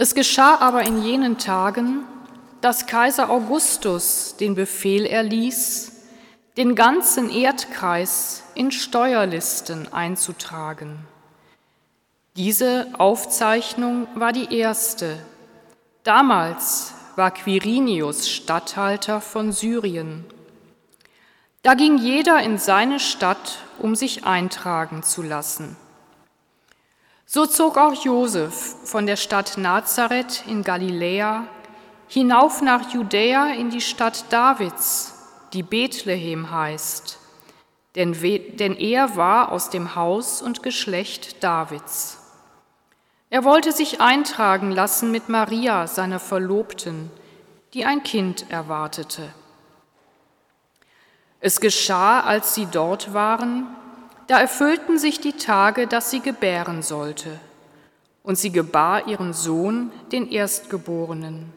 Es geschah aber in jenen Tagen, dass Kaiser Augustus den Befehl erließ, den ganzen Erdkreis in Steuerlisten einzutragen. Diese Aufzeichnung war die erste. Damals war Quirinius Statthalter von Syrien. Da ging jeder in seine Stadt, um sich eintragen zu lassen. So zog auch Josef von der Stadt Nazareth in Galiläa hinauf nach Judäa in die Stadt Davids, die Bethlehem heißt, denn, denn er war aus dem Haus und Geschlecht Davids. Er wollte sich eintragen lassen mit Maria, seiner Verlobten, die ein Kind erwartete. Es geschah, als sie dort waren, da erfüllten sich die Tage, dass sie gebären sollte, und sie gebar ihren Sohn, den Erstgeborenen.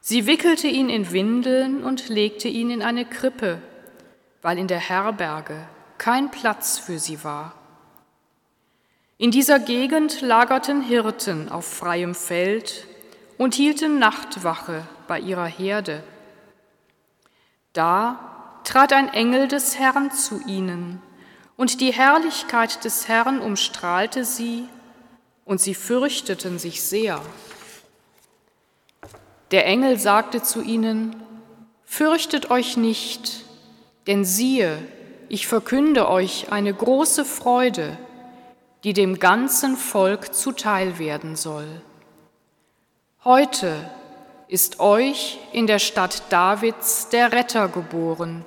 Sie wickelte ihn in Windeln und legte ihn in eine Krippe, weil in der Herberge kein Platz für sie war. In dieser Gegend lagerten Hirten auf freiem Feld und hielten Nachtwache bei ihrer Herde. Da trat ein Engel des Herrn zu ihnen, und die Herrlichkeit des Herrn umstrahlte sie, und sie fürchteten sich sehr. Der Engel sagte zu ihnen, Fürchtet euch nicht, denn siehe, ich verkünde euch eine große Freude, die dem ganzen Volk zuteil werden soll. Heute ist euch in der Stadt Davids der Retter geboren.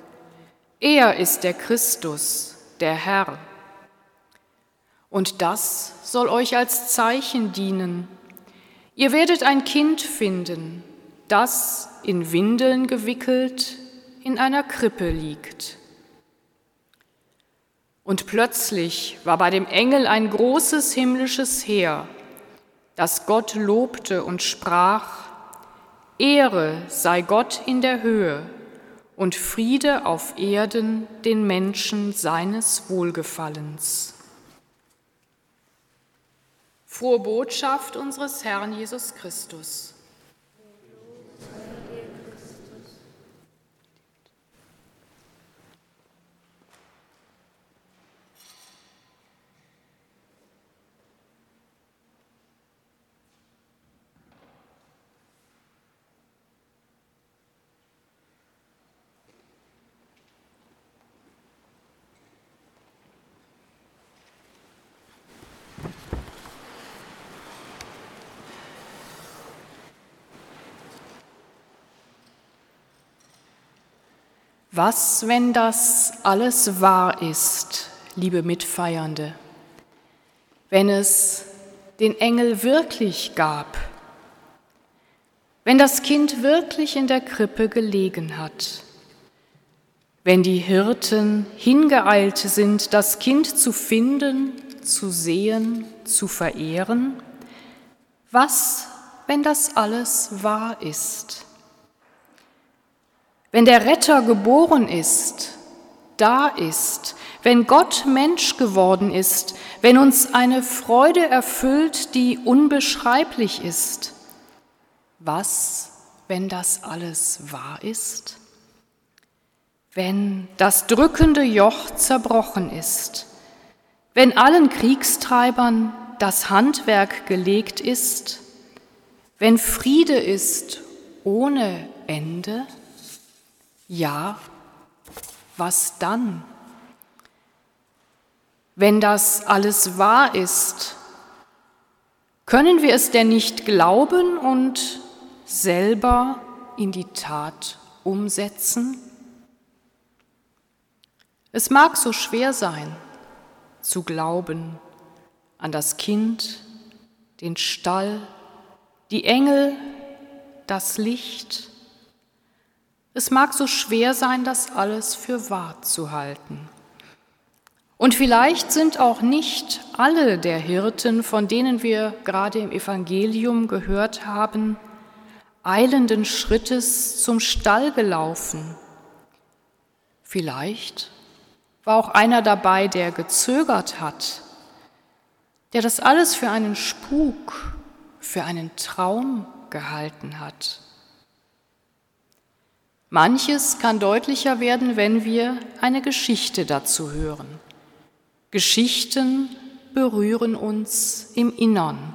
Er ist der Christus, der Herr. Und das soll euch als Zeichen dienen. Ihr werdet ein Kind finden, das in Windeln gewickelt in einer Krippe liegt. Und plötzlich war bei dem Engel ein großes himmlisches Heer, das Gott lobte und sprach, Ehre sei Gott in der Höhe und Friede auf Erden den Menschen seines Wohlgefallens. Frohe Botschaft unseres Herrn Jesus Christus. Was, wenn das alles wahr ist, liebe Mitfeiernde? Wenn es den Engel wirklich gab? Wenn das Kind wirklich in der Krippe gelegen hat? Wenn die Hirten hingeeilt sind, das Kind zu finden, zu sehen, zu verehren? Was, wenn das alles wahr ist? Wenn der Retter geboren ist, da ist, wenn Gott Mensch geworden ist, wenn uns eine Freude erfüllt, die unbeschreiblich ist, was, wenn das alles wahr ist? Wenn das drückende Joch zerbrochen ist, wenn allen Kriegstreibern das Handwerk gelegt ist, wenn Friede ist ohne Ende? Ja, was dann? Wenn das alles wahr ist, können wir es denn nicht glauben und selber in die Tat umsetzen? Es mag so schwer sein, zu glauben an das Kind, den Stall, die Engel, das Licht, es mag so schwer sein, das alles für wahr zu halten. Und vielleicht sind auch nicht alle der Hirten, von denen wir gerade im Evangelium gehört haben, eilenden Schrittes zum Stall gelaufen. Vielleicht war auch einer dabei, der gezögert hat, der das alles für einen Spuk für einen Traum gehalten hat. Manches kann deutlicher werden, wenn wir eine Geschichte dazu hören. Geschichten berühren uns im Innern.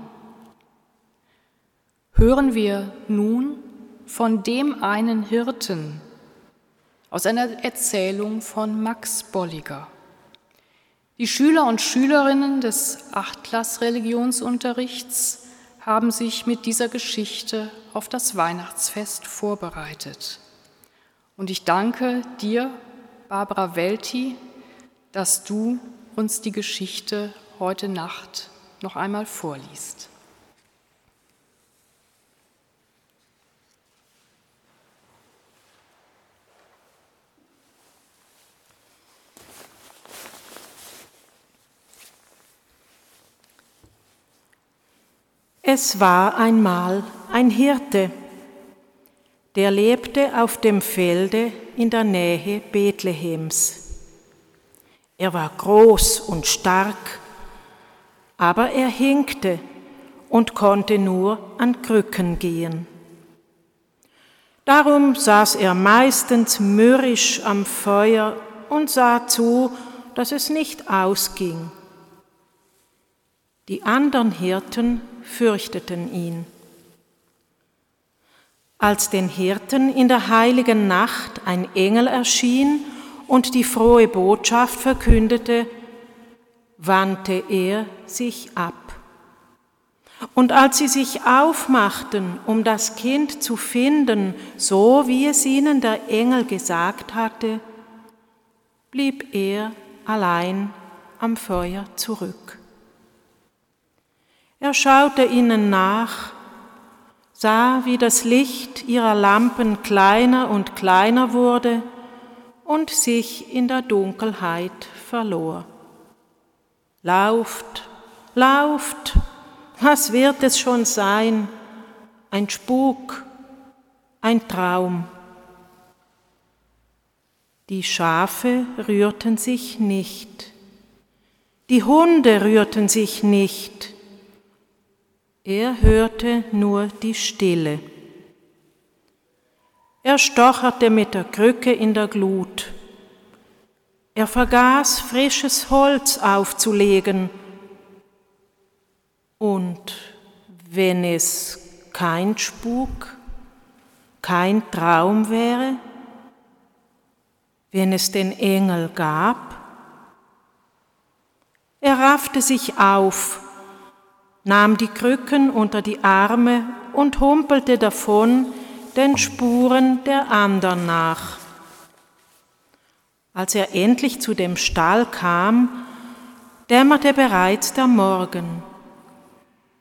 Hören wir nun von dem einen Hirten aus einer Erzählung von Max Bolliger. Die Schüler und Schülerinnen des Achtklass-Religionsunterrichts haben sich mit dieser Geschichte auf das Weihnachtsfest vorbereitet. Und ich danke dir, Barbara Welti, dass du uns die Geschichte heute Nacht noch einmal vorliest. Es war einmal ein Hirte, der lebte auf dem Felde in der Nähe Bethlehems. Er war groß und stark, aber er hinkte und konnte nur an Krücken gehen. Darum saß er meistens mürrisch am Feuer und sah zu, dass es nicht ausging. Die anderen Hirten fürchteten ihn. Als den Hirten in der heiligen Nacht ein Engel erschien und die frohe Botschaft verkündete, wandte er sich ab. Und als sie sich aufmachten, um das Kind zu finden, so wie es ihnen der Engel gesagt hatte, blieb er allein am Feuer zurück. Er schaute ihnen nach, sah, wie das Licht ihrer Lampen kleiner und kleiner wurde und sich in der Dunkelheit verlor. Lauft, lauft, was wird es schon sein? Ein Spuk, ein Traum. Die Schafe rührten sich nicht, die Hunde rührten sich nicht, er hörte nur die Stille. Er stocherte mit der Krücke in der Glut. Er vergaß, frisches Holz aufzulegen. Und wenn es kein Spuk, kein Traum wäre, wenn es den Engel gab, er raffte sich auf, nahm die Krücken unter die Arme und humpelte davon den Spuren der andern nach. Als er endlich zu dem Stall kam, dämmerte bereits der Morgen.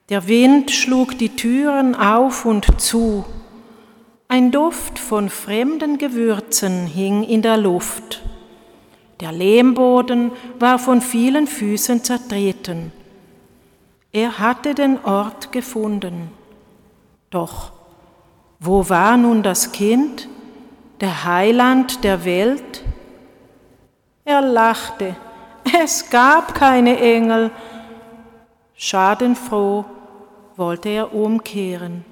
Der Wind schlug die Türen auf und zu. Ein Duft von fremden Gewürzen hing in der Luft. Der Lehmboden war von vielen Füßen zertreten. Er hatte den Ort gefunden. Doch wo war nun das Kind, der Heiland der Welt? Er lachte. Es gab keine Engel. Schadenfroh wollte er umkehren.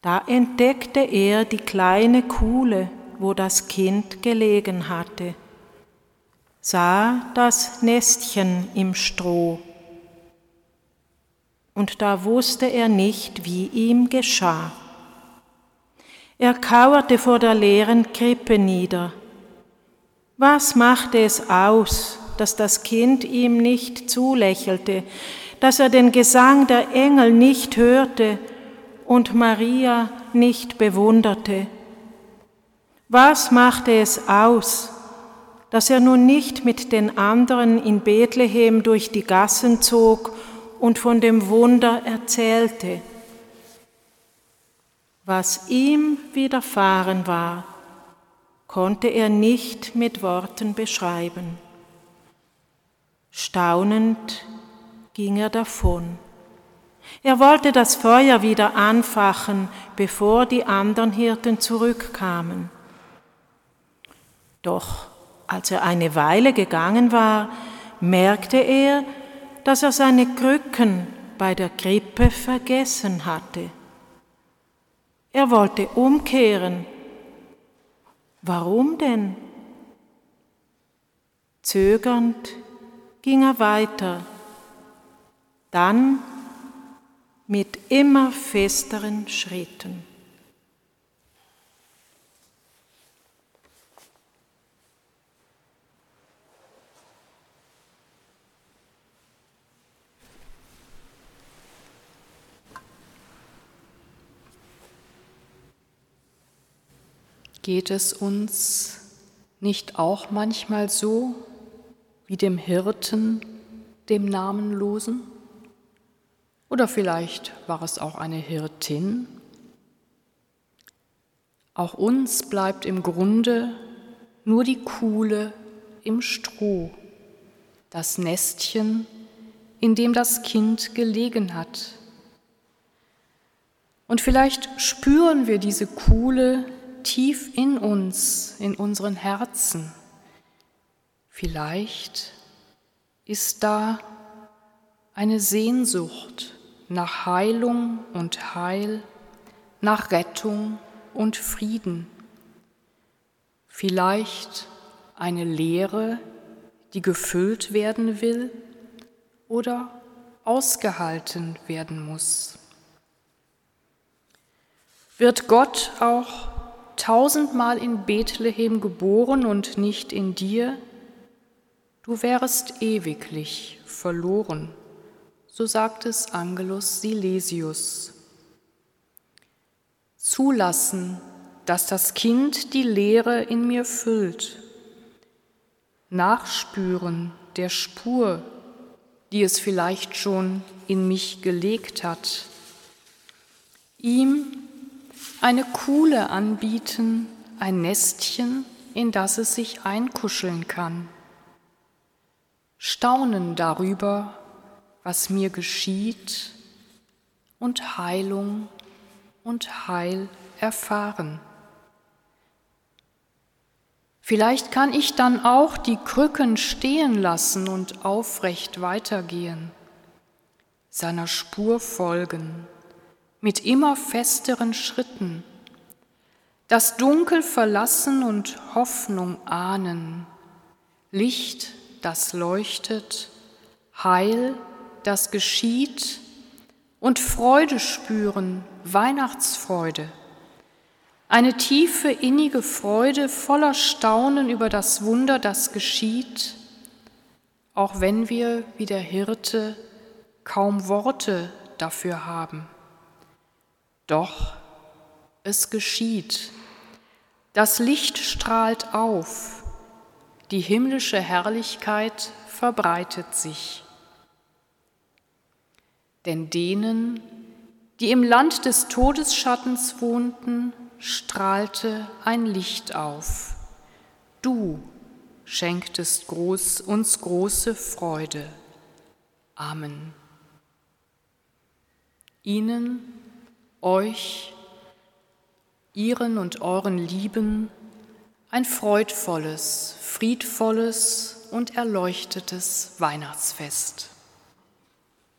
Da entdeckte er die kleine Kuhle, wo das Kind gelegen hatte sah das Nestchen im Stroh. Und da wusste er nicht, wie ihm geschah. Er kauerte vor der leeren Krippe nieder. Was machte es aus, dass das Kind ihm nicht zulächelte, dass er den Gesang der Engel nicht hörte und Maria nicht bewunderte? Was machte es aus, dass er nun nicht mit den anderen in Bethlehem durch die Gassen zog und von dem Wunder erzählte. Was ihm widerfahren war, konnte er nicht mit Worten beschreiben. Staunend ging er davon. Er wollte das Feuer wieder anfachen, bevor die anderen Hirten zurückkamen. Doch als er eine Weile gegangen war, merkte er, dass er seine Krücken bei der Krippe vergessen hatte. Er wollte umkehren. Warum denn? Zögernd ging er weiter, dann mit immer festeren Schritten. Geht es uns nicht auch manchmal so wie dem Hirten, dem Namenlosen? Oder vielleicht war es auch eine Hirtin? Auch uns bleibt im Grunde nur die Kuhle im Stroh, das Nestchen, in dem das Kind gelegen hat. Und vielleicht spüren wir diese Kuhle tief in uns, in unseren Herzen. Vielleicht ist da eine Sehnsucht nach Heilung und Heil, nach Rettung und Frieden. Vielleicht eine Leere, die gefüllt werden will oder ausgehalten werden muss. Wird Gott auch tausendmal in Bethlehem geboren und nicht in dir, du wärest ewiglich verloren, so sagt es Angelus Silesius. Zulassen, dass das Kind die Lehre in mir füllt, nachspüren der Spur, die es vielleicht schon in mich gelegt hat, ihm eine Kuhle anbieten, ein Nestchen, in das es sich einkuscheln kann. Staunen darüber, was mir geschieht und Heilung und Heil erfahren. Vielleicht kann ich dann auch die Krücken stehen lassen und aufrecht weitergehen, seiner Spur folgen mit immer festeren Schritten, das Dunkel verlassen und Hoffnung ahnen, Licht, das leuchtet, Heil, das geschieht und Freude spüren, Weihnachtsfreude, eine tiefe, innige Freude voller Staunen über das Wunder, das geschieht, auch wenn wir wie der Hirte kaum Worte dafür haben. Doch es geschieht. Das Licht strahlt auf. Die himmlische Herrlichkeit verbreitet sich. Denn denen, die im Land des Todesschattens wohnten, strahlte ein Licht auf. Du schenktest groß, uns große Freude. Amen. Ihnen euch, ihren und euren Lieben ein freudvolles, friedvolles und erleuchtetes Weihnachtsfest.